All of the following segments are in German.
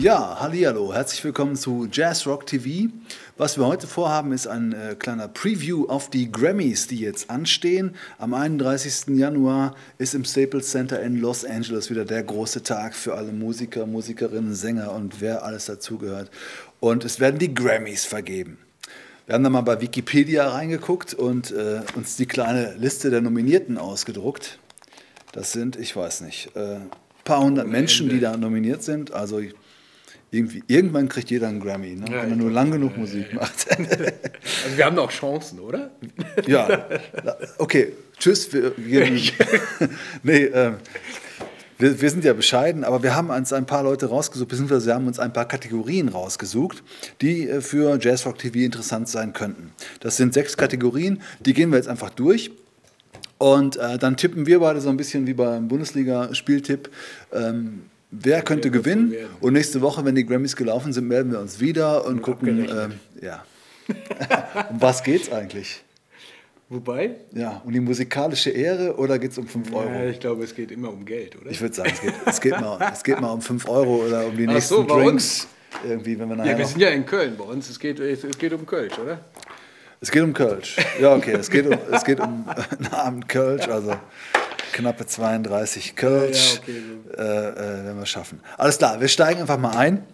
Ja, hallihallo, herzlich willkommen zu Jazz Rock TV. Was wir heute vorhaben, ist ein äh, kleiner Preview auf die Grammys, die jetzt anstehen. Am 31. Januar ist im Staples Center in Los Angeles wieder der große Tag für alle Musiker, Musikerinnen, Sänger und wer alles dazugehört. Und es werden die Grammys vergeben. Wir haben da mal bei Wikipedia reingeguckt und äh, uns die kleine Liste der Nominierten ausgedruckt. Das sind, ich weiß nicht, ein äh, paar hundert Menschen, die da nominiert sind. Also irgendwie, irgendwann kriegt jeder einen Grammy, ne? Ja, wenn er nur lang genug Musik macht. Also wir haben noch Chancen, oder? ja, okay, tschüss. Wir, gehen, nee, äh, wir, wir, sind ja bescheiden, aber wir haben uns ein paar Leute rausgesucht, beziehungsweise wir haben uns ein paar Kategorien rausgesucht, die äh, für Jazzrock TV interessant sein könnten. Das sind sechs Kategorien, die gehen wir jetzt einfach durch. Und äh, dann tippen wir beide so ein bisschen wie beim Bundesliga-Spieltipp. Ähm, wer könnte gewinnen? Und nächste Woche, wenn die Grammys gelaufen sind, melden wir uns wieder und, und gucken, äh, ja. um was geht's eigentlich? Wobei? Ja, um die musikalische Ehre oder geht es um 5 Euro? Ja, ich glaube, es geht immer um Geld, oder? Ich würde sagen, es geht, es, geht mal, es geht mal um 5 Euro oder um die Ach nächsten so, bei Drinks. Uns? Irgendwie, wenn wir ja, wir sind ja in Köln bei uns. Es geht, es geht um Kölsch, oder? Es geht um Kölsch. Ja, okay, es geht um, es geht um einen Abend Kölsch, also knappe 32 Kölsch, ja, okay. äh, äh, wenn wir schaffen. Alles klar, wir steigen einfach mal ein.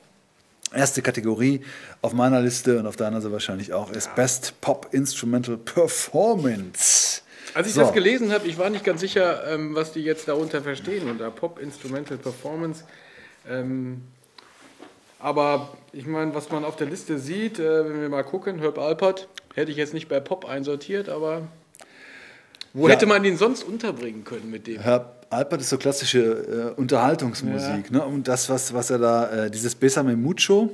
Erste Kategorie auf meiner Liste und auf deiner so wahrscheinlich auch ist Best Pop Instrumental Performance. Als ich so. das gelesen habe, ich war nicht ganz sicher, ähm, was die jetzt darunter verstehen unter Pop Instrumental Performance. Ähm, aber ich meine, was man auf der Liste sieht, äh, wenn wir mal gucken, Herb Alpert, hätte ich jetzt nicht bei Pop einsortiert, aber wo ja. hätte man ihn sonst unterbringen können mit dem? Herr Alpert ist so klassische äh, Unterhaltungsmusik. Ja. Ne? Und das, was, was er da, äh, dieses Besame Mucho,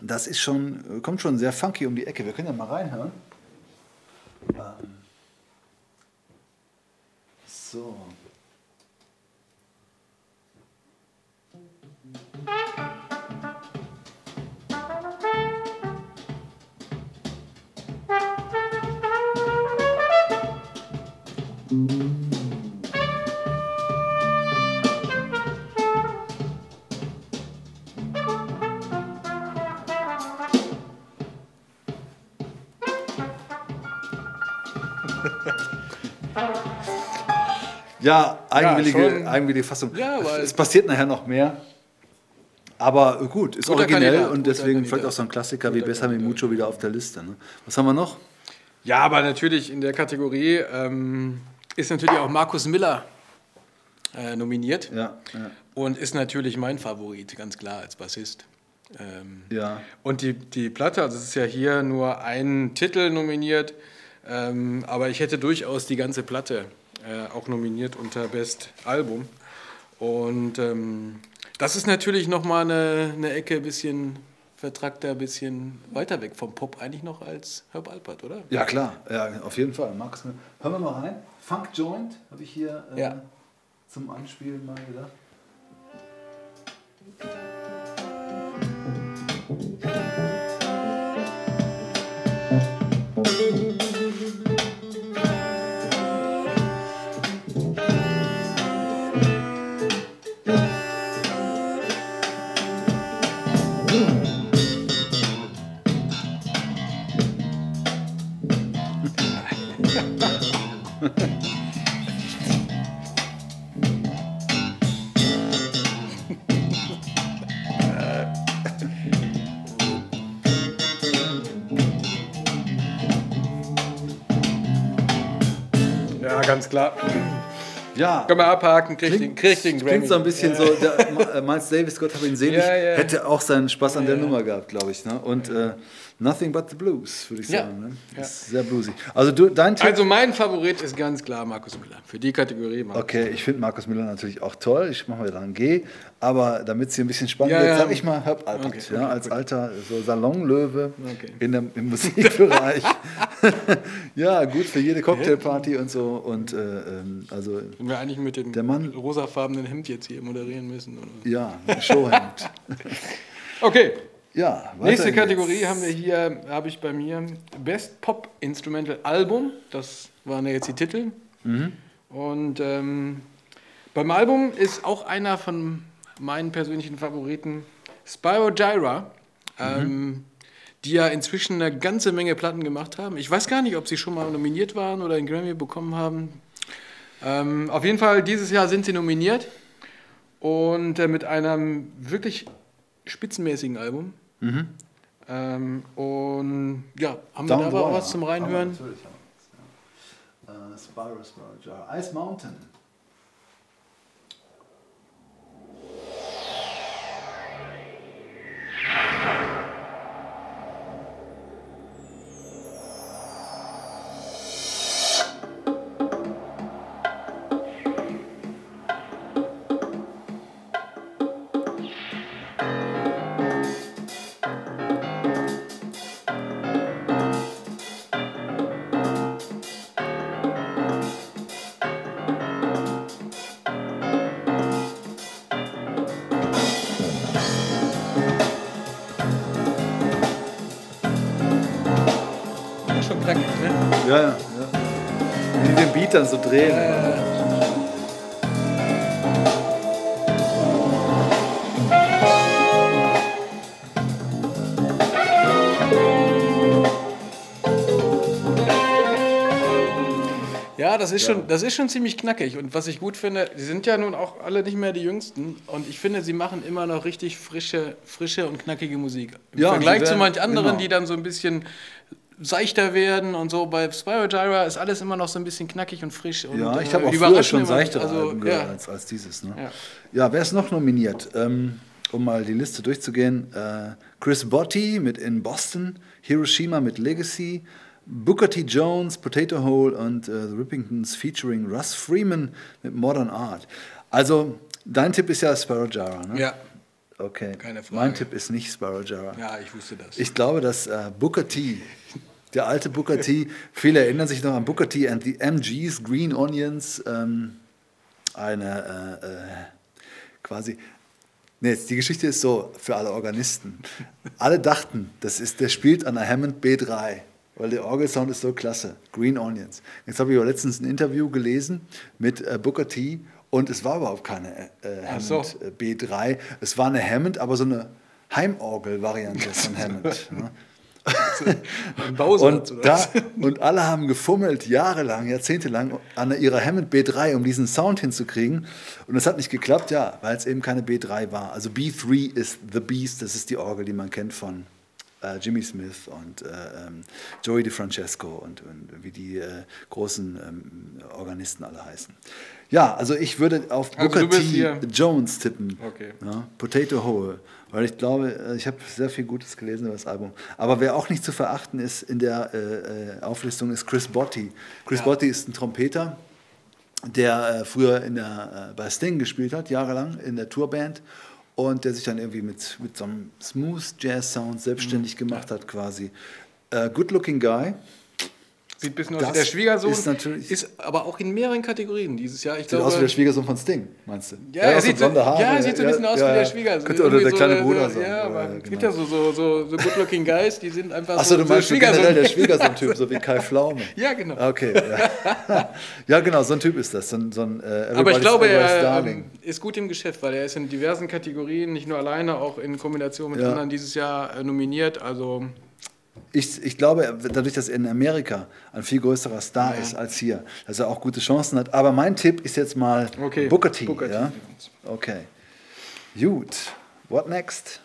das ist schon, kommt schon sehr funky um die Ecke. Wir können ja mal reinhören. Ähm. So. Ja, eigenwillige, ja, eigenwillige Fassung. Ja, es passiert nachher noch mehr. Aber gut, ist originell Kandidat, und deswegen folgt auch so ein Klassiker wie Besame Mucho wieder auf der Liste. Ne? Was haben wir noch? Ja, aber natürlich in der Kategorie ähm, ist natürlich auch Markus Miller äh, nominiert. Ja, ja, Und ist natürlich mein Favorit, ganz klar, als Bassist. Ähm, ja. Und die, die Platte, also es ist ja hier nur ein Titel nominiert, ähm, aber ich hätte durchaus die ganze Platte äh, auch nominiert unter Best Album. Und ähm, das ist natürlich nochmal eine, eine Ecke ein bisschen vertragter, ein bisschen weiter weg vom Pop eigentlich noch als Herb Alpert, oder? Ja, klar, ja, auf jeden Fall. Markus, hören wir mal rein. Funk Joint habe ich hier. Äh, ja zum Anspielen mal gedacht. Ganz klar. Ja. Können wir abhaken, kriegt den, krieg den Grammy. Klingt so ein bisschen ja. so, der, äh, Miles Davis, Gott habe ihn selig, ja, ja. hätte auch seinen Spaß an der Nummer gehabt, glaube ich. Ne? Und äh, Nothing but the Blues, würde ich sagen. Ne? Ja. sehr bluesy. Also, du, dein Tipp? also mein Favorit ist ganz klar Markus Müller. Für die Kategorie Markus Okay, ich finde Markus Müller natürlich auch toll. Ich mache mal wieder ein G. Aber damit es hier ein bisschen spannend ja, wird, sage ich mal Alpert. Okay, okay, ja, als gut. alter so Salonlöwe okay. in der, im Musikbereich. ja, gut für jede Cocktailparty und so. Und, äh, ähm, also, Wenn wir eigentlich mit dem der Mann, rosafarbenen Hemd jetzt hier moderieren müssen. Oder? Ja, Showhemd. okay. Ja, Nächste Kategorie jetzt. haben wir hier, habe ich bei mir Best Pop Instrumental Album. Das waren ja jetzt die Titel. Mhm. Und ähm, beim Album ist auch einer von meinen persönlichen Favoriten Spyro Gyra. Ähm, mhm. die ja inzwischen eine ganze Menge Platten gemacht haben. Ich weiß gar nicht, ob sie schon mal nominiert waren oder einen Grammy bekommen haben. Ähm, auf jeden Fall, dieses Jahr sind sie nominiert und äh, mit einem wirklich spitzenmäßigen Album. Mhm. Ähm, und ja, haben Down wir da was zum Reinhören? natürlich. Ja. Uh, Spyro, Spyro, Ice Mountain. Drehen. Ja, Ja, das ist, ja. Schon, das ist schon ziemlich knackig. Und was ich gut finde, die sind ja nun auch alle nicht mehr die Jüngsten. Und ich finde, sie machen immer noch richtig frische, frische und knackige Musik. Im ja, Vergleich werden, zu manch anderen, genau. die dann so ein bisschen seichter werden und so. Bei Spyro Gyra ist alles immer noch so ein bisschen knackig und frisch. Und, ja, ich habe äh, auch früher schon seichtere also, ja. als, als dieses. Ne? Ja. ja, wer ist noch nominiert? Ähm, um mal die Liste durchzugehen. Äh, Chris Botti mit In Boston, Hiroshima mit Legacy, Booker T. Jones, Potato Hole und äh, The Rippingtons featuring Russ Freeman mit Modern Art. Also, dein Tipp ist ja Sparrow Gyra, ne? Ja. Okay. Keine Frage. Mein Tipp ist nicht Sparrow Gyra. Ja, ich wusste das. Ich glaube, dass äh, Booker T der alte Booker T. Viele erinnern sich noch an Booker T. and the MGs, Green Onions. Ähm, eine äh, äh, quasi. Nee, die Geschichte ist so für alle Organisten. Alle dachten, das ist, der spielt an der Hammond B3, weil der Orgelsound ist so klasse. Green Onions. Jetzt habe ich aber letztens ein Interview gelesen mit äh, Booker T. Und es war überhaupt keine äh, Hammond so. Äh, B3. Es war eine Hammond, aber so eine Heimorgel-Variante von Hammond. Ne? Und, da, und alle haben gefummelt, jahrelang, jahrzehntelang an ihrer Hammond B3, um diesen Sound hinzukriegen. Und es hat nicht geklappt, ja, weil es eben keine B3 war. Also B3 ist The Beast, das ist die Orgel, die man kennt von äh, Jimmy Smith und äh, ähm, Joey DeFrancesco und, und wie die äh, großen ähm, Organisten alle heißen. Ja, also ich würde auf also Booker T. Jones tippen. Okay. Ja, Potato Hole. Weil ich glaube, äh, ich habe sehr viel Gutes gelesen über das Album. Aber wer auch nicht zu verachten ist in der äh, äh Auflistung, ist Chris Botti. Chris ja. Botti ist ein Trompeter, der äh, früher in der, äh, bei Sting gespielt hat, jahrelang in der Tourband. Und der sich dann irgendwie mit, mit so einem Smooth Jazz Sound selbstständig mhm. gemacht hat, quasi. Äh, good looking guy. Sieht ein bisschen aus wie der Schwiegersohn. Ist, natürlich ist aber auch in mehreren Kategorien dieses Jahr. Ich sieht glaube, aus wie der Schwiegersohn von Sting, meinst du? Ja, er sieht, so, Haare, ja, sieht so ein bisschen ja, aus ja, wie der Schwiegersohn. Könnte oder der so kleine Bruder sein. Ja, aber genau. es gibt ja so, so, so, so good-looking Guys, die sind einfach Achso, so, du meinst so generell der Schwiegersohn-Typ, so wie Kai Pflaume. ja, genau. Okay, ja. genau, so ein Typ ist das. So ein, so ein, uh, aber ich glaube, er ähm, ist gut im Geschäft, weil er ist in diversen Kategorien, nicht nur alleine, auch in Kombination mit anderen dieses Jahr äh, nominiert. Also ich, ich glaube, dadurch, dass er in Amerika ein viel größerer Star ja. ist als hier, dass er auch gute Chancen hat. Aber mein Tipp ist jetzt mal okay. Booker T. Booker ja? Okay. Gut. What next?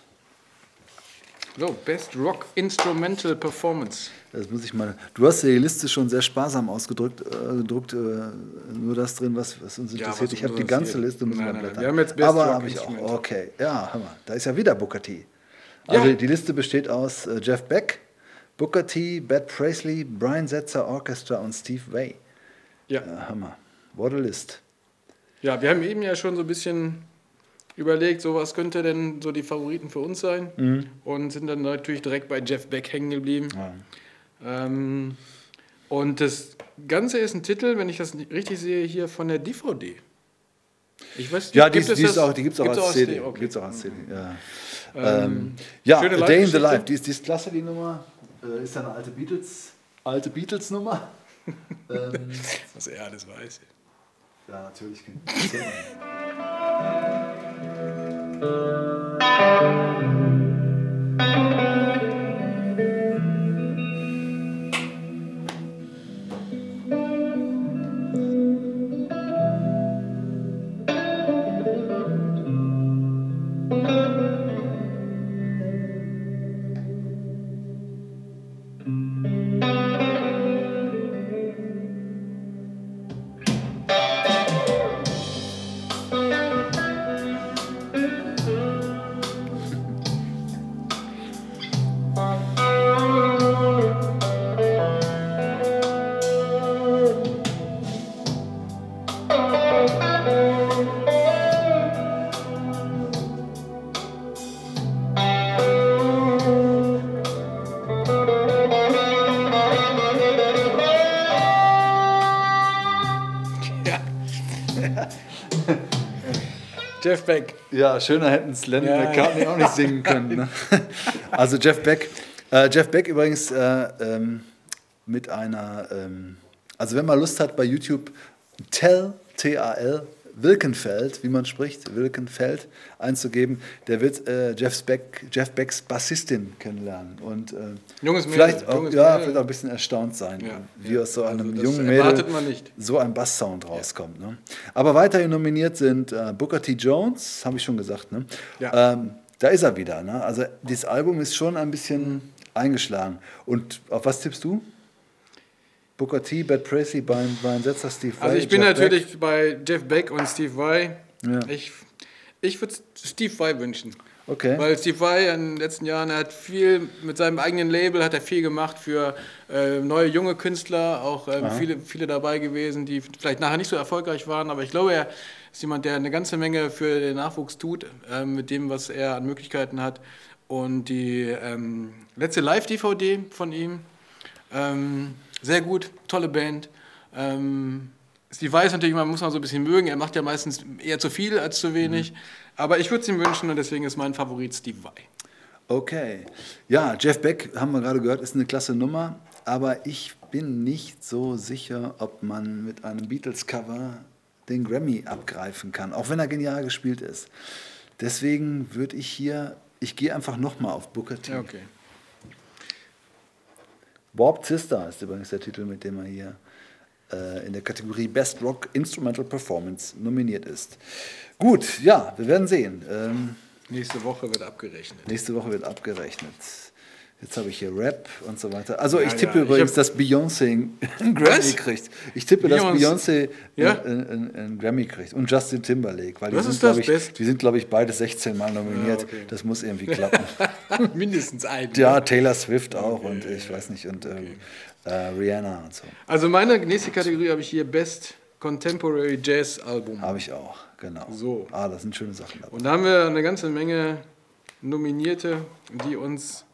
So, Best Rock Instrumental Performance. Das muss ich mal. Du hast die Liste schon sehr sparsam ausgedrückt, äh, gedruckt, äh, nur das drin, was, was uns interessiert. Ja, was ich habe die ganze Liste, muss nein, nein, Wir haben jetzt Best Aber habe ich auch. Okay, ja, Hammer. Da ist ja wieder Booker T. Also ja. die Liste besteht aus äh, Jeff Beck, Booker T, Bad Presley, Brian Setzer Orchestra und Steve Vai. Ja. Äh, Hammer. What a list. Ja, wir haben eben ja schon so ein bisschen überlegt, so was könnte denn so die Favoriten für uns sein mhm. und sind dann natürlich direkt bei Jeff Beck hängen geblieben. Ja. Ähm, und das Ganze ist ein Titel, wenn ich das richtig sehe, hier von der DVD. Ich weiß, ja, die, die, auch, die gibt es auch, als CD. Okay. Gibt's auch als CD. Ja, ähm, ähm ja Day in the Life, die ist, die ist klasse, die Nummer. Äh, ist ja eine alte Beatles, alte Beatles-Nummer. ähm, Was er alles weiß. Ja, natürlich. Jeff Beck. Ja, schöner hätten es Lennon ja, McCartney ja. auch nicht singen können. Ne? Also Jeff Beck. Äh, Jeff Beck übrigens äh, ähm, mit einer, ähm, also wenn man Lust hat bei YouTube, Tell, T-A-L, Wilkenfeld, wie man spricht, Wilkenfeld einzugeben, der wird äh, Jeff, Beck, Jeff Becks Bassistin kennenlernen und äh, junges vielleicht, Mädel, auch, junges ja, vielleicht auch ein bisschen erstaunt sein, ja, wie ja. aus so einem also jungen Mädel so ein Basssound rauskommt. Ne? Aber weiterhin nominiert sind äh, Booker T. Jones, habe ich schon gesagt. Ne? Ähm, da ist er wieder. Ne? Also dieses Album ist schon ein bisschen eingeschlagen. Und auf was tippst du? Booker T, Bad Tracy, Brian, Brian Setzer, Steve Vai. Also ich bin Jeff natürlich Beck. bei Jeff Beck und Steve Vai. Ja. Ich, ich würde Steve Vai wünschen. Okay. Weil Steve Vai in den letzten Jahren hat viel mit seinem eigenen Label hat er viel gemacht für äh, neue junge Künstler, auch ähm, viele, viele dabei gewesen, die vielleicht nachher nicht so erfolgreich waren, aber ich glaube, er ist jemand, der eine ganze Menge für den Nachwuchs tut, äh, mit dem, was er an Möglichkeiten hat. Und die ähm, letzte Live-DVD von ihm, ähm, sehr gut, tolle Band. Ähm, Steve Weiß natürlich, man muss man so ein bisschen mögen. Er macht ja meistens eher zu viel als zu wenig. Mhm. Aber ich würde es ihm wünschen und deswegen ist mein Favorit Steve Vai. Okay. Ja, Jeff Beck, haben wir gerade gehört, ist eine klasse Nummer. Aber ich bin nicht so sicher, ob man mit einem Beatles-Cover den Grammy abgreifen kann, auch wenn er genial gespielt ist. Deswegen würde ich hier, ich gehe einfach nochmal auf Booker T. Okay. Warped Sister ist übrigens der Titel, mit dem er hier äh, in der Kategorie Best Rock Instrumental Performance nominiert ist. Gut, ja, wir werden sehen. Ähm, nächste Woche wird abgerechnet. Nächste Woche wird abgerechnet. Jetzt habe ich hier Rap und so weiter. Also ja, ich tippe ja. übrigens, ich dass Beyoncé einen Grammy kriegt. Ich tippe, dass Beyoncé ja? einen, einen, einen, Grammy kriegt. Und Justin Timberlake. Weil die sind, glaube ich, die sind, glaube ich, beide 16 Mal nominiert. Okay. Das muss irgendwie klappen. Mindestens ein. Ja, Taylor Swift auch okay, und ich weiß nicht. Und okay. äh, Rihanna und so. Also meine nächste Kategorie habe ich hier Best Contemporary Jazz Album. Habe ich auch, genau. So. Ah, das sind schöne Sachen dabei. Und da haben wir eine ganze Menge Nominierte, die uns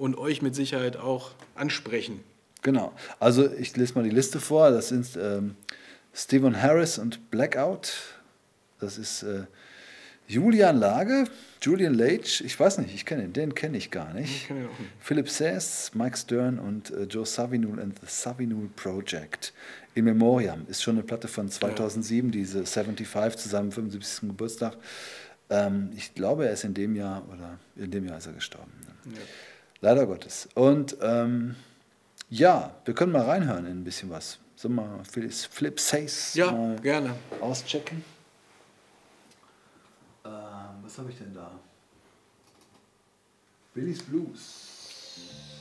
und euch mit Sicherheit auch ansprechen. Genau. Also ich lese mal die Liste vor. Das sind ähm, Stephen Harris und Blackout. Das ist äh, Julian Lage, Julian Leitch, ich weiß nicht, ich kenne ihn, den kenne ich gar nicht. Ich nicht. Philip Sass, Mike Stern und äh, Joe Savinul and the Savinul Project. In Memoriam ist schon eine Platte von 2007, ja. diese 75 zusammen 75. Geburtstag. Ähm, ich glaube, er ist in dem Jahr oder in dem Jahr ist er gestorben. Ne? Ja. Leider Gottes. Und ähm, ja, wir können mal reinhören in ein bisschen was. Sollen wir mal Flip Says ja, mal gerne. auschecken? Ähm, was habe ich denn da? Billy's Blues.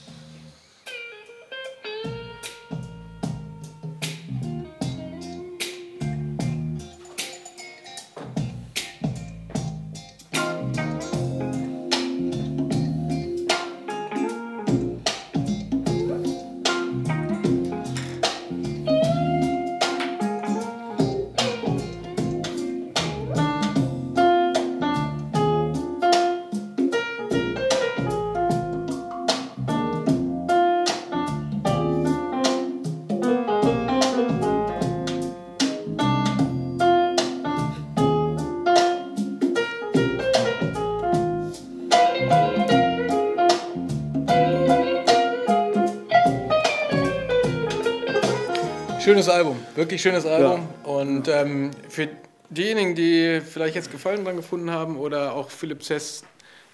Schönes Album, wirklich schönes Album. Ja. Und ähm, für diejenigen, die vielleicht jetzt Gefallen dran gefunden haben oder auch Philipp Sess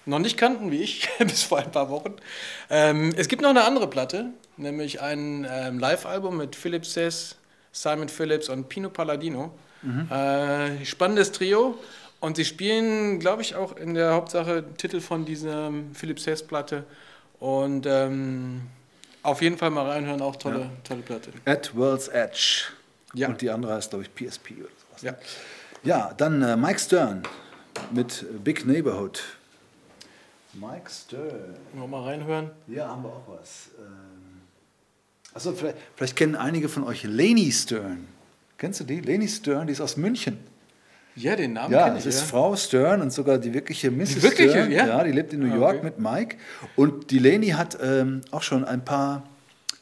noch nicht kannten, wie ich, bis vor ein paar Wochen. Ähm, es gibt noch eine andere Platte, nämlich ein ähm, Live-Album mit Philipp Sess, Simon Phillips und Pino Palladino. Mhm. Äh, spannendes Trio. Und sie spielen, glaube ich, auch in der Hauptsache Titel von dieser Philipp Sess-Platte. Und ähm, auf jeden Fall mal reinhören, auch tolle, ja. tolle Platte. At World's Edge. Ja. Und die andere heißt, glaube ich, PSP oder sowas. Ja, ja dann äh, Mike Stern mit Big Neighborhood. Mike Stern. Wollen wir mal reinhören? Ja, haben wir auch was. Ähm, achso, vielleicht, vielleicht kennen einige von euch Leni Stern. Kennst du die? Leni Stern, die ist aus München. Ja, den Namen ja, kenne ich. Ja, das ist Frau Stern und sogar die wirkliche Mrs. Die wirkliche, Stern. Ja? ja, die lebt in New ah, York okay. mit Mike. Und die Leni hat ähm, auch schon ein paar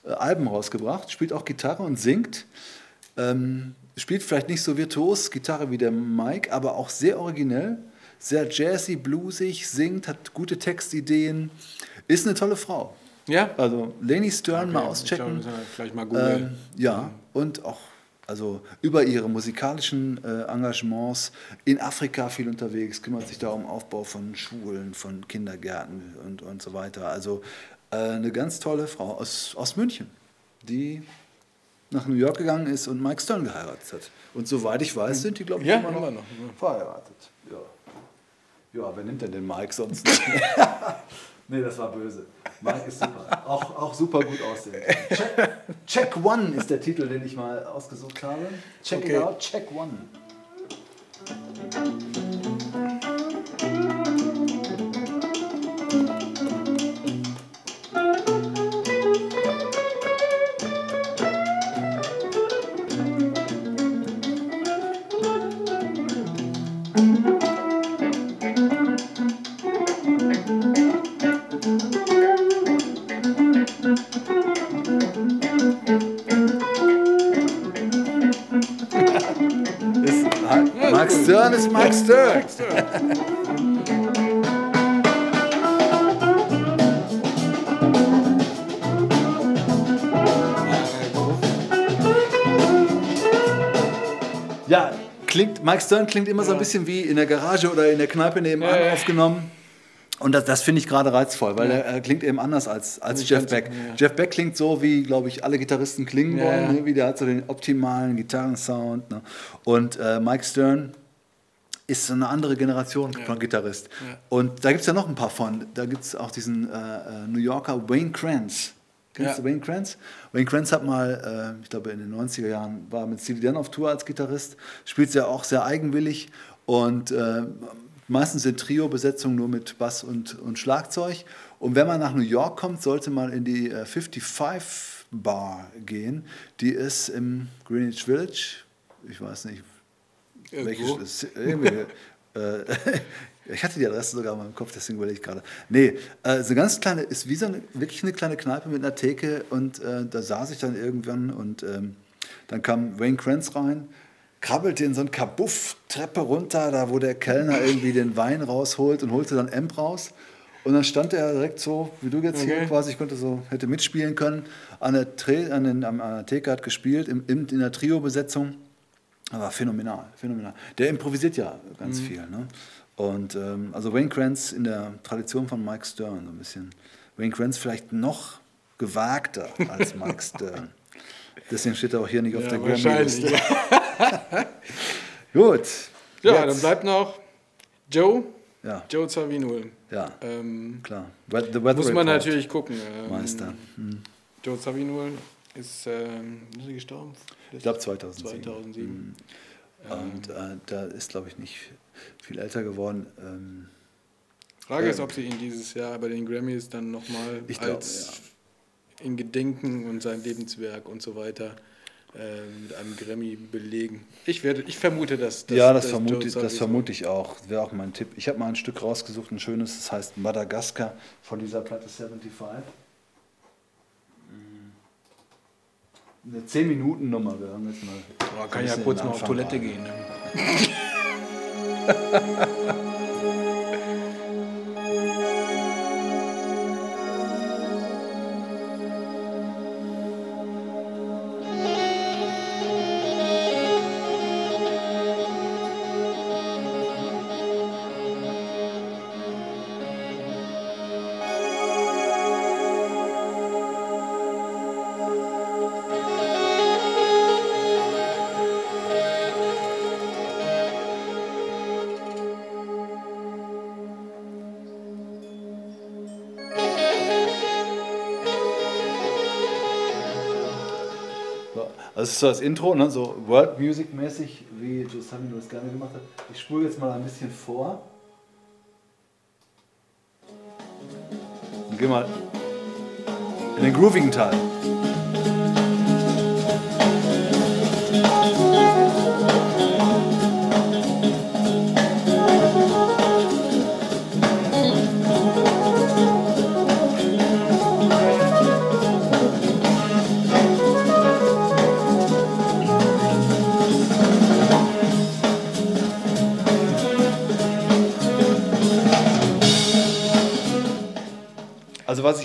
äh, Alben rausgebracht, spielt auch Gitarre und singt. Ähm, spielt vielleicht nicht so virtuos Gitarre wie der Mike, aber auch sehr originell, sehr jazzy, bluesig, singt, hat gute Textideen, ist eine tolle Frau. Ja. Also Leni Stern okay, mal auschecken. Glaub, vielleicht mal googeln. Ähm, ja, und auch also über ihre musikalischen äh, Engagements in Afrika viel unterwegs, kümmert sich da um Aufbau von Schulen, von Kindergärten und, und so weiter. Also äh, eine ganz tolle Frau aus, aus München, die nach New York gegangen ist und Mike Stern geheiratet hat. Und soweit ich weiß, sind die, glaube ich, ja, immer, noch immer noch verheiratet. Ja. ja, wer nimmt denn den Mike sonst? nee, das war böse. Mike ist super. Auch, auch super gut aussehen. Check, Check One ist der Titel, den ich mal ausgesucht habe. Check okay. it out, Check One. Stern ist Mike Stern. Ja, klingt, Mike Stern klingt immer so ein bisschen wie in der Garage oder in der Kneipe nebenan ja, aufgenommen. Und das, das finde ich gerade reizvoll, weil ja. er, er, klingt eben anders als, als Jeff Beck. Ja. Jeff Beck klingt so, wie, glaube ich, alle Gitarristen klingen ja, wollen. Ne? Wie der hat so den optimalen Gitarrensound. Ne? Und äh, Mike Stern ist so eine andere Generation von Gitarrist. Und da gibt es ja noch ein paar von. Da gibt es auch diesen äh, äh, New Yorker Wayne Kranz. Kennst du Wayne Kranz? Wayne Kranz hat mal, äh, ich glaube in den 90er Jahren, war mit Steely Dan auf Tour als Gitarrist, spielt ja auch sehr eigenwillig und äh, meistens in Trio-Besetzung nur mit Bass und, und Schlagzeug. Und wenn man nach New York kommt, sollte man in die äh, 55 Bar gehen. Die ist im Greenwich Village. Ich weiß nicht, Irgendwo. äh, ich hatte die Adresse sogar mal im Kopf, deswegen überlege ich gerade. Nee, äh, so ganz kleine, ist wie so eine, wirklich eine kleine Kneipe mit einer Theke und äh, da saß ich dann irgendwann und ähm, dann kam Wayne Kranz rein krabbelte in so ein Kabuff Treppe runter, da wo der Kellner irgendwie den Wein rausholt und holte dann Amp raus. Und dann stand er direkt so, wie du jetzt okay. hier quasi, ich konnte so, hätte mitspielen können, an der, Tre an, den, an der Theke hat gespielt, im, in der Trio-Besetzung. Aber phänomenal, phänomenal. Der improvisiert ja ganz mhm. viel. Ne? Und ähm, also Wayne Kranz in der Tradition von Mike Stern so ein bisschen. Wayne Kranz vielleicht noch gewagter als Mike Stern. Deswegen steht er auch hier nicht auf ja, der Grammy-Liste. Gut. Ja, jetzt. dann bleibt noch Joe. Ja. Joe Zawinul. Ja, ähm, klar. The Weather muss man Report. natürlich gucken. Ähm, Meister. Hm. Joe Zawinul ist, ähm, ist er gestorben? Ich glaube 2007. 2007. Hm. Und äh, da ist, glaube ich, nicht viel älter geworden. Ähm, Frage ist, ob sie ihn dieses Jahr bei den Grammys dann nochmal als ja. in Gedenken und sein Lebenswerk und so weiter äh, mit einem Grammy belegen. Ich, werde, ich vermute, dass, dass Ja, das, das vermute, das vermute ich auch. Wäre auch mein Tipp. Ich habe mal ein Stück rausgesucht, ein schönes, das heißt Madagaskar von dieser Platte 75. Eine 10-Minuten-Nummer. Wir haben jetzt mal. Oh, kann ja kurz mal auf Toilette gehen. Ne? ist so das Intro, ne? so World Music mäßig, wie Joe Samino das gerne gemacht hat. Ich spule jetzt mal ein bisschen vor. Und geh mal in den groovigen Teil.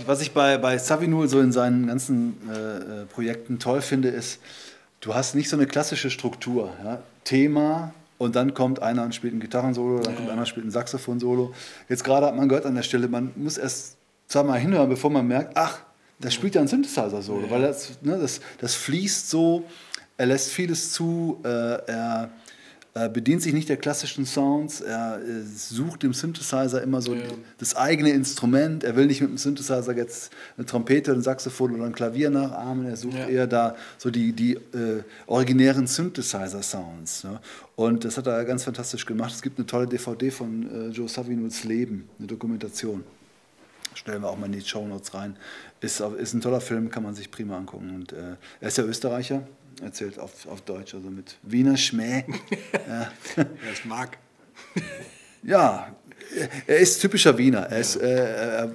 Was ich, bei, bei Savinul so in seinen ganzen äh, äh, Projekten toll finde, ist, du hast nicht so eine klassische Struktur. Ja? Thema und dann kommt einer und spielt ein Gitarrensolo, dann ja. kommt einer und spielt ein Saxophon-Solo. Jetzt gerade hat man gehört an der Stelle, man muss erst zweimal hinhören, bevor man merkt, ach, da spielt ja ein Synthesizer-Solo, ja. weil das, ne, das, das fließt so, er lässt vieles zu, äh, er äh, bedient sich nicht der klassischen Sounds, er äh, sucht im Synthesizer immer so ja. das eigene Instrument, er will nicht mit dem Synthesizer jetzt eine Trompete, ein Saxophon oder ein Klavier nachahmen, er sucht ja. eher da so die, die äh, originären Synthesizer-Sounds. Ne? Und das hat er ganz fantastisch gemacht. Es gibt eine tolle DVD von äh, Joe Savinuls Leben, eine Dokumentation stellen wir auch mal in die Show Notes rein. Ist, ist ein toller Film, kann man sich prima angucken. Und äh, er ist ja Österreicher, erzählt auf, auf Deutsch, also mit Wiener Schmäh. ja. Er ist Mark. ja, er ist typischer Wiener. Er, ist, äh, er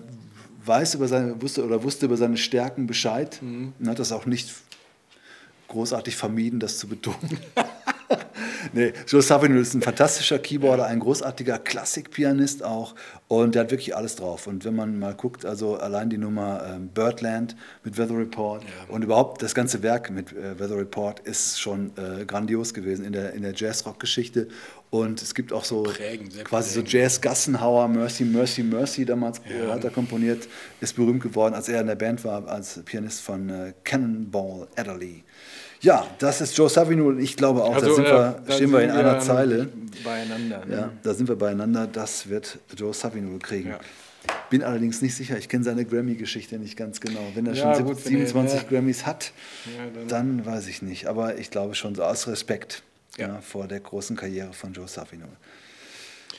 weiß über seine, wusste oder wusste über seine Stärken Bescheid mhm. und hat das auch nicht großartig vermieden, das zu betonen. nee, Joe Savino ist ein fantastischer Keyboarder, ein großartiger Klassikpianist auch und der hat wirklich alles drauf. Und wenn man mal guckt, also allein die Nummer ähm, Birdland mit Weather Report ja. und überhaupt das ganze Werk mit äh, Weather Report ist schon äh, grandios gewesen in der, in der Jazz-Rock-Geschichte. Und es gibt auch so prägen, quasi prägen. so Jazz-Gassenhauer, Mercy, Mercy, Mercy damals ja. hat er komponiert, ist berühmt geworden, als er in der Band war, als Pianist von äh, Cannonball Adderley. Ja, das ist Joe Savino und ich glaube auch, also, da, sind wir, da stehen wir in einer Zeile. Beieinander. Ne? Ja, da sind wir beieinander. Das wird Joe Savino kriegen. Ja. Bin allerdings nicht sicher, ich kenne seine Grammy-Geschichte nicht ganz genau. Wenn er ja, schon gut, 27 er, Grammys hat, dann, dann, weiß ich nicht. Aber ich glaube schon so aus Respekt vor der großen Karriere von Joe Savino.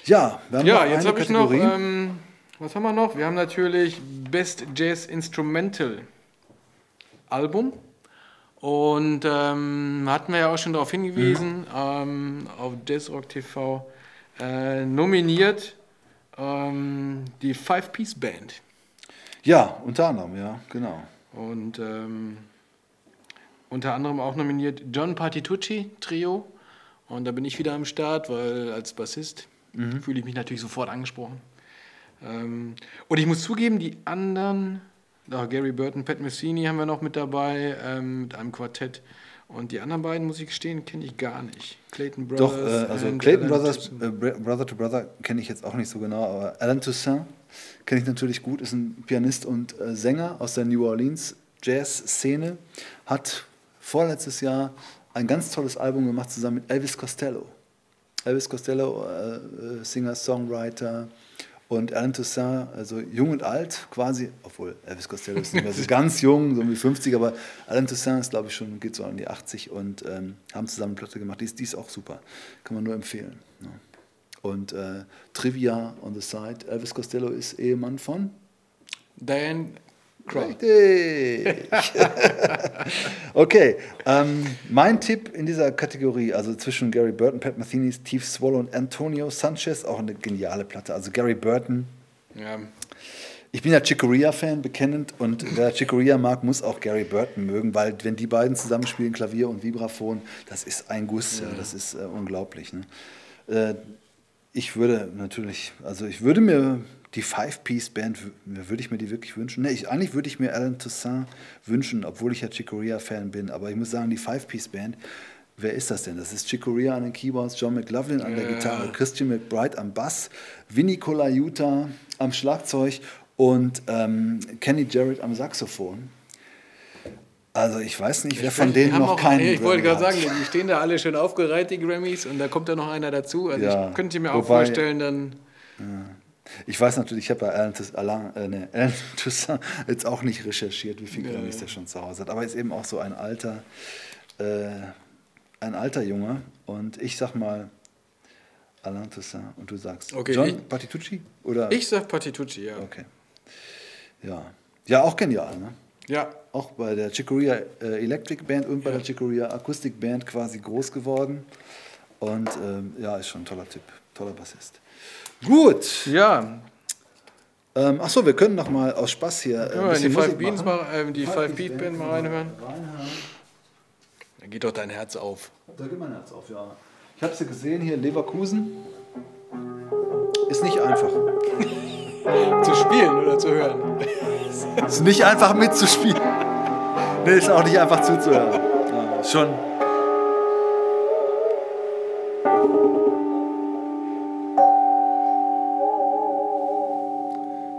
Ja, wir haben ja jetzt habe ich noch, ähm, was haben wir noch? Wir haben natürlich Best Jazz Instrumental Album. Und ähm, hatten wir ja auch schon darauf hingewiesen, mhm. ähm, auf Jazzrock TV, äh, nominiert ähm, die Five Piece Band. Ja, unter anderem, ja, genau. Und ähm, unter anderem auch nominiert John Partitucci Trio. Und da bin ich wieder am Start, weil als Bassist mhm. fühle ich mich natürlich sofort angesprochen. Ähm, und ich muss zugeben, die anderen da Gary Burton, Pat Messini haben wir noch mit dabei, ähm, mit einem Quartett. Und die anderen beiden, muss ich gestehen, kenne ich gar nicht. Clayton Brothers. Doch, äh, also Clayton Brothers, äh, Brother to Brother kenne ich jetzt auch nicht so genau, aber Alan Toussaint kenne ich natürlich gut, ist ein Pianist und äh, Sänger aus der New Orleans Jazz-Szene, hat vorletztes Jahr ein ganz tolles Album gemacht zusammen mit Elvis Costello. Elvis Costello, äh, äh, Singer, Songwriter, und Alain Toussaint, also jung und alt, quasi, obwohl Elvis Costello ist nicht mehr so ganz jung, so wie 50, aber Alain Toussaint ist, glaube ich, schon, geht so an die 80 und ähm, haben zusammen eine Platte gemacht. Die ist, die ist auch super. Kann man nur empfehlen. Ja. Und äh, Trivia on the side: Elvis Costello ist Ehemann von Diane Richtig. okay, ähm, mein Tipp in dieser Kategorie, also zwischen Gary Burton, Pat Metheny, Steve Swallow und Antonio Sanchez, auch eine geniale Platte. Also Gary Burton. Ja. Ich bin ja Chicoria-Fan, bekennend, und wer Chicoria mag, muss auch Gary Burton mögen, weil wenn die beiden zusammenspielen, Klavier und Vibraphon, das ist ein Guss, ja. das ist äh, unglaublich. Ne? Äh, ich würde natürlich, also ich würde mir die Five-Piece-Band, würde ich mir die wirklich wünschen? Nee, ich, eigentlich würde ich mir Alan Toussaint wünschen, obwohl ich ja Chicoria-Fan bin. Aber ich muss sagen, die Five-Piece-Band, wer ist das denn? Das ist Chicoria an den Keyboards, John McLaughlin an der Gitarre, Christian McBride am Bass, Vinny Colaiuta am Schlagzeug und ähm, Kenny Jarrett am Saxophon. Also ich weiß nicht, wer von denen noch auch, keinen Ich wollte gerade sagen, die stehen da alle schön aufgereiht, die Grammys, und da kommt da noch einer dazu. Also ja, ich könnte mir auch wobei, vorstellen, dann... Ja. Ich weiß natürlich, ich habe bei Alan, Alan, äh, nee, Alan Toussaint jetzt auch nicht recherchiert, wie viele Grammys der schon zu Hause hat. Aber er ist eben auch so ein alter, äh, ein alter Junge. Und ich sag mal Alain Toussaint und du sagst okay, John ich, Patitucci? Oder? Ich sag Patitucci, ja. Okay. Ja. Ja, auch genial, ne? Ja. Auch bei der Chicoria äh, Electric Band und bei ja. der Chicoria Akustik Band quasi groß geworden. Und ähm, ja, ist schon ein toller Typ, toller Bassist. Gut. Ja. Ähm, achso, wir können noch mal aus Spaß hier. Äh, ja, die Five Beans mal, äh, die Five Beat Band mal reinhören. Da geht doch dein Herz auf. Da geht mein Herz auf, ja. Ich habe sie gesehen hier in Leverkusen. Ist nicht einfach. zu spielen oder zu hören. Es ist nicht einfach mitzuspielen. Nee, ist auch nicht einfach zuzuhören. Ja, schon.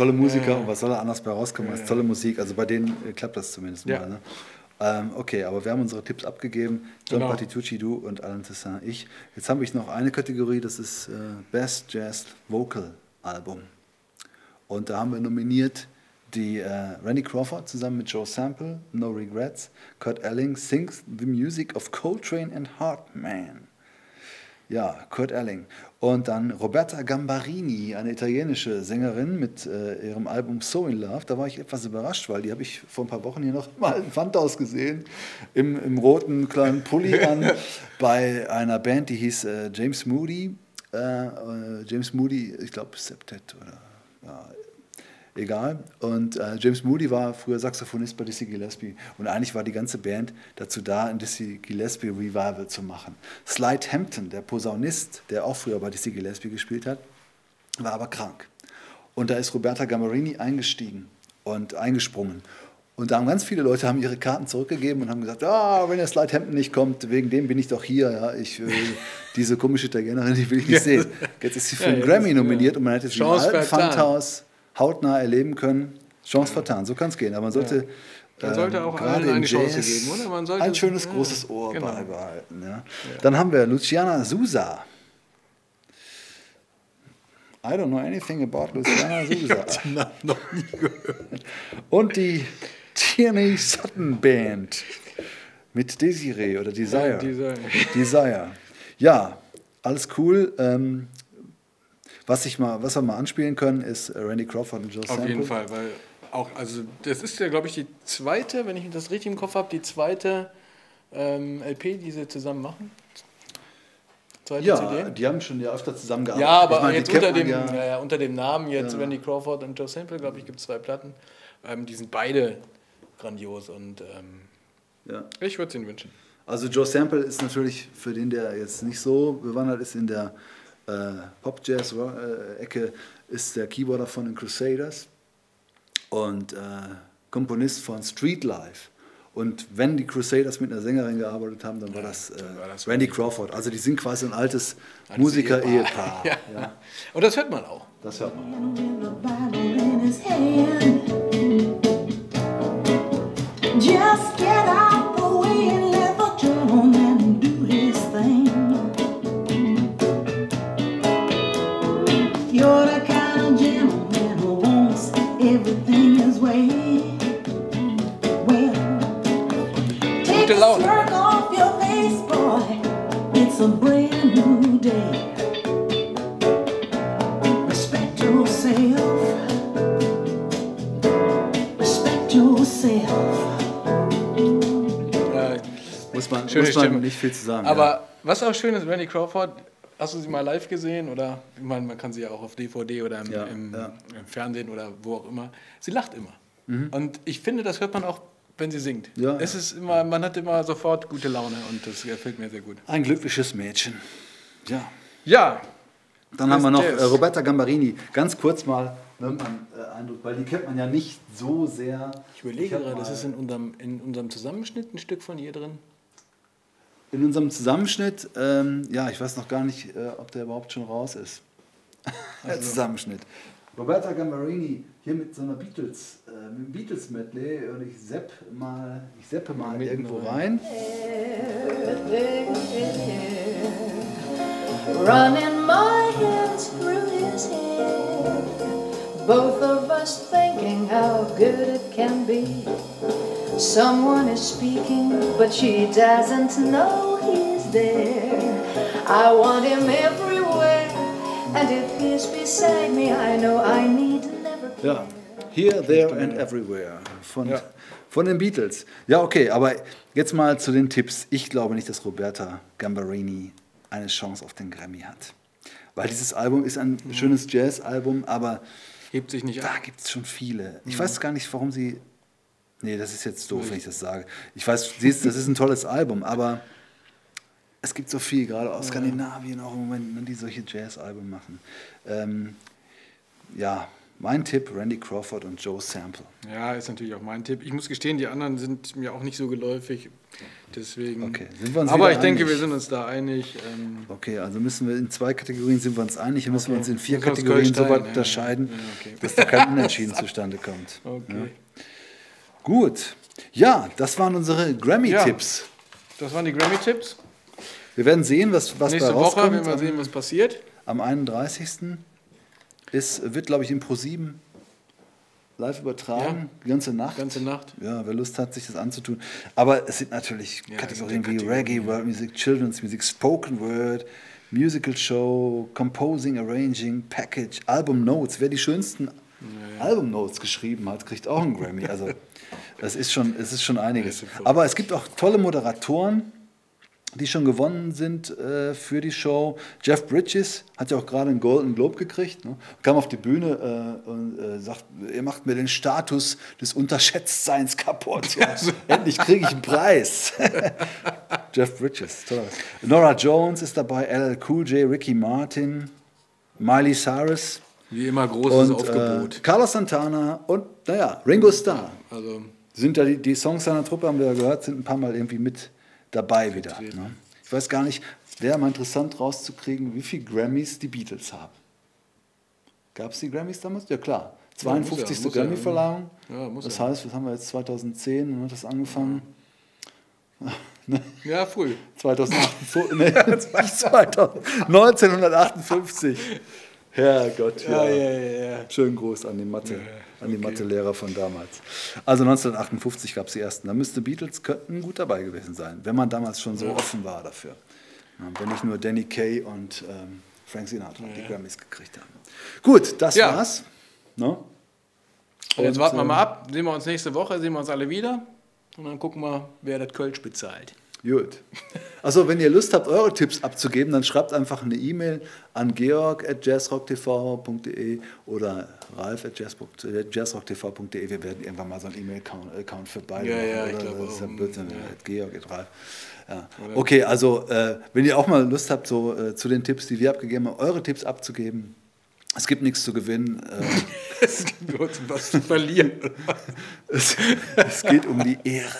tolle Musiker und was soll da anders bei rauskommen als tolle Musik? Also bei denen äh, klappt das zumindest mal. Ne? Ähm, okay, aber wir haben unsere Tipps abgegeben. John genau. Patitucci, du und Alan Tessin, ich. Jetzt habe ich noch eine Kategorie, das ist äh, Best Jazz Vocal Album. Und da haben wir nominiert die äh, Randy Crawford zusammen mit Joe Sample, No Regrets, Kurt Elling sings the music of Coltrane and Hartman. Ja, Kurt Elling. Und dann Roberta Gambarini, eine italienische Sängerin mit äh, ihrem Album So in Love. Da war ich etwas überrascht, weil die habe ich vor ein paar Wochen hier noch mal im Pfandhaus gesehen, im, im roten kleinen Pulli an, bei einer Band, die hieß äh, James Moody. Äh, äh James Moody, ich glaube Septet oder ja, egal. Und äh, James Moody war früher Saxophonist bei Dizzy Gillespie. Und eigentlich war die ganze Band dazu da, ein Dizzy Gillespie Revival zu machen. Slide Hampton, der Posaunist, der auch früher bei Dizzy Gillespie gespielt hat, war aber krank. Und da ist Roberta Gammarini eingestiegen und eingesprungen. Und da haben ganz viele Leute haben ihre Karten zurückgegeben und haben gesagt, ah, wenn der Slide nicht kommt, wegen dem bin ich doch hier. Ja, ich, äh, diese komische Italienerin, die will ich nicht sehen. Jetzt ist sie für einen Grammy nominiert und man hätte sie im alten Pfandhaus hautnah erleben können. Chance vertan, so kann es gehen. Aber man sollte, man sollte ähm, auch allen eine Chance geben, oder? Man sollte ein schönes, ja, großes Ohr genau. beibehalten. Ja. Dann haben wir Luciana Sousa. I don't know anything about Luciana Sousa. noch nie gehört. Und die Tierney Sutton Band mit Desiree oder Desire. Desire. Desire. Ja, alles cool. Ähm, was, ich mal, was wir mal anspielen können, ist Randy Crawford und Joe Auf jeden Fall, weil auch, also das ist ja, glaube ich, die zweite, wenn ich das richtig im Kopf habe, die zweite ähm, LP, die sie zusammen machen. Zweite ja, CD. die haben schon ja öfter zusammengearbeitet. Ja, aber meine, jetzt unter dem, ja. Ja, unter dem Namen jetzt. Randy Crawford und Joe Sample, glaube ich, gibt es zwei Platten. Ähm, die sind beide grandios und ähm, ja. ich würde es ihnen wünschen. Also Joe Sample ist natürlich für den, der jetzt nicht so bewandert ist in der äh, Pop-Jazz-Ecke ist der Keyboarder von den Crusaders und äh, Komponist von Street Life. Und wenn die Crusaders mit einer Sängerin gearbeitet haben, dann war das, äh, war das Randy Crawford. Also die sind quasi ein altes Musiker-Ehepaar. ja. ja. Und das hört man auch. Das hört man. Just get out muss man, Schöne muss man nicht viel zu sagen. Aber ja. was auch schön ist, Randy Crawford Hast du sie mal live gesehen? Oder ich meine, man kann sie ja auch auf DVD oder im, ja, im, ja. im Fernsehen oder wo auch immer. Sie lacht immer. Mhm. Und ich finde, das hört man auch, wenn sie singt. Ja, es ist immer, man hat immer sofort gute Laune und das gefällt mir sehr gut. Ein glückliches Mädchen. Ja. Ja. Dann haben wir noch äh, Roberta Gambarini. Ganz kurz mal ne, man, äh, Eindruck, weil die kennt man ja nicht so sehr. Ich überlege gerade, das ist in unserem, in unserem Zusammenschnitt ein Stück von ihr drin in unserem Zusammenschnitt, ähm, ja, ich weiß noch gar nicht, äh, ob der überhaupt schon raus ist. der also. Zusammenschnitt. Roberta Gambarini hier mit so einer Beatles, äh, mit einem Beatles Medley und ich sepp mal, ich seppe mal irgendwo rein. Running my hands through his hair, both of us thinking how good it can be. Someone is speaking, but she doesn't know he's there. I want him everywhere, and if he's beside me, I know I need never. Ja, Here, There and Everywhere von, ja. von den Beatles. Ja, okay, aber jetzt mal zu den Tipps. Ich glaube nicht, dass Roberta Gambarini eine Chance auf den Grammy hat. Weil dieses Album ist ein mhm. schönes Jazz-Album, aber hebt sich nicht ab. Da gibt es schon viele. Ich mhm. weiß gar nicht, warum sie Nee, das ist jetzt doof, wenn ich das sage. Ich weiß, das ist ein tolles Album, aber es gibt so viel, gerade aus Skandinavien auch im Moment, ne, die solche Jazz-Alben machen. Ähm, ja, mein Tipp, Randy Crawford und Joe Sample. Ja, ist natürlich auch mein Tipp. Ich muss gestehen, die anderen sind mir auch nicht so geläufig. Deswegen. Okay, sind wir uns Aber ich einig? denke, wir sind uns da einig. Ähm okay, also müssen wir in zwei Kategorien sind wir uns einig, hier müssen okay. wir uns in vier Kategorien so weit unterscheiden, ja, okay. dass da kein Unentschieden zustande kommt. Okay. Ja? Gut. Ja, das waren unsere Grammy-Tipps. Das waren die Grammy-Tipps. Wir werden sehen, was, was Nächste Woche werden wir sehen, was passiert. Am 31. Ist, wird, glaube ich, im Pro7 live übertragen, die ganze Nacht. Ganze Nacht. Ja, wer Lust hat, sich das anzutun. Aber es sind natürlich ja, Kategorien wie Reggae, World Music, Children's Music, Spoken Word, Musical Show, Composing, Arranging, Package, Album Notes. Wer die schönsten Album Notes geschrieben hat, kriegt auch einen Grammy. Also das ist schon, es ist schon einiges. Aber es gibt auch tolle Moderatoren, die schon gewonnen sind äh, für die Show. Jeff Bridges hat ja auch gerade einen Golden Globe gekriegt, ne? kam auf die Bühne äh, und äh, sagt, ihr macht mir den Status des Unterschätztseins kaputt. Ja. Endlich kriege ich einen Preis. Jeff Bridges, toll. Nora Jones ist dabei, LL Cool J, Ricky Martin, Miley Cyrus. Wie immer großes und, Aufgebot. Äh, Carlos Santana und, naja, Ringo Starr. Also sind da die, die Songs seiner Truppe, haben wir ja gehört, sind ein paar Mal irgendwie mit dabei wieder. Ne? Ich weiß gar nicht, wäre mal interessant rauszukriegen, wie viele Grammys die Beatles haben. Gab es die Grammys damals? Ja klar. 52. Ja, Grammy-Verleihung. Ja, das ja. heißt, was haben wir jetzt 2010, hat das angefangen? Ne? Ja, früh. 2008, nee, 1958. Ja. Ja, ja, ja, ja. Schönen Gruß an die Mathe, an die okay. Mathelehrer von damals. Also 1958 gab es die ersten. Da müsste Beatles könnten gut dabei gewesen sein, wenn man damals schon so offen war dafür. wenn nicht nur Danny Kay und ähm, Frank Sinatra die Grammys gekriegt haben. Gut, das war's. No? Ne? Und jetzt warten wir mal ähm, ab. Sehen wir uns nächste Woche, sehen wir uns alle wieder. Und dann gucken wir, wer das Kölsch bezahlt. Gut. Also, wenn ihr Lust habt, eure Tipps abzugeben, dann schreibt einfach eine E-Mail an georg.jazzrocktv.de oder ralf.jazzrocktv.de. Wir werden irgendwann mal so einen E-Mail-Account für beide ja, machen. Ja, ich glaube das ist ja Blödsinn. Ja. Georg, Ralf. Ja. Okay, also, äh, wenn ihr auch mal Lust habt, so äh, zu den Tipps, die wir abgegeben haben, eure Tipps abzugeben, es gibt nichts zu gewinnen. Äh, es gibt nur was zu verlieren. es, es, geht um die Ehre.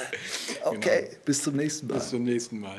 Okay, genau. bis zum nächsten Mal. Bis zum nächsten Mal.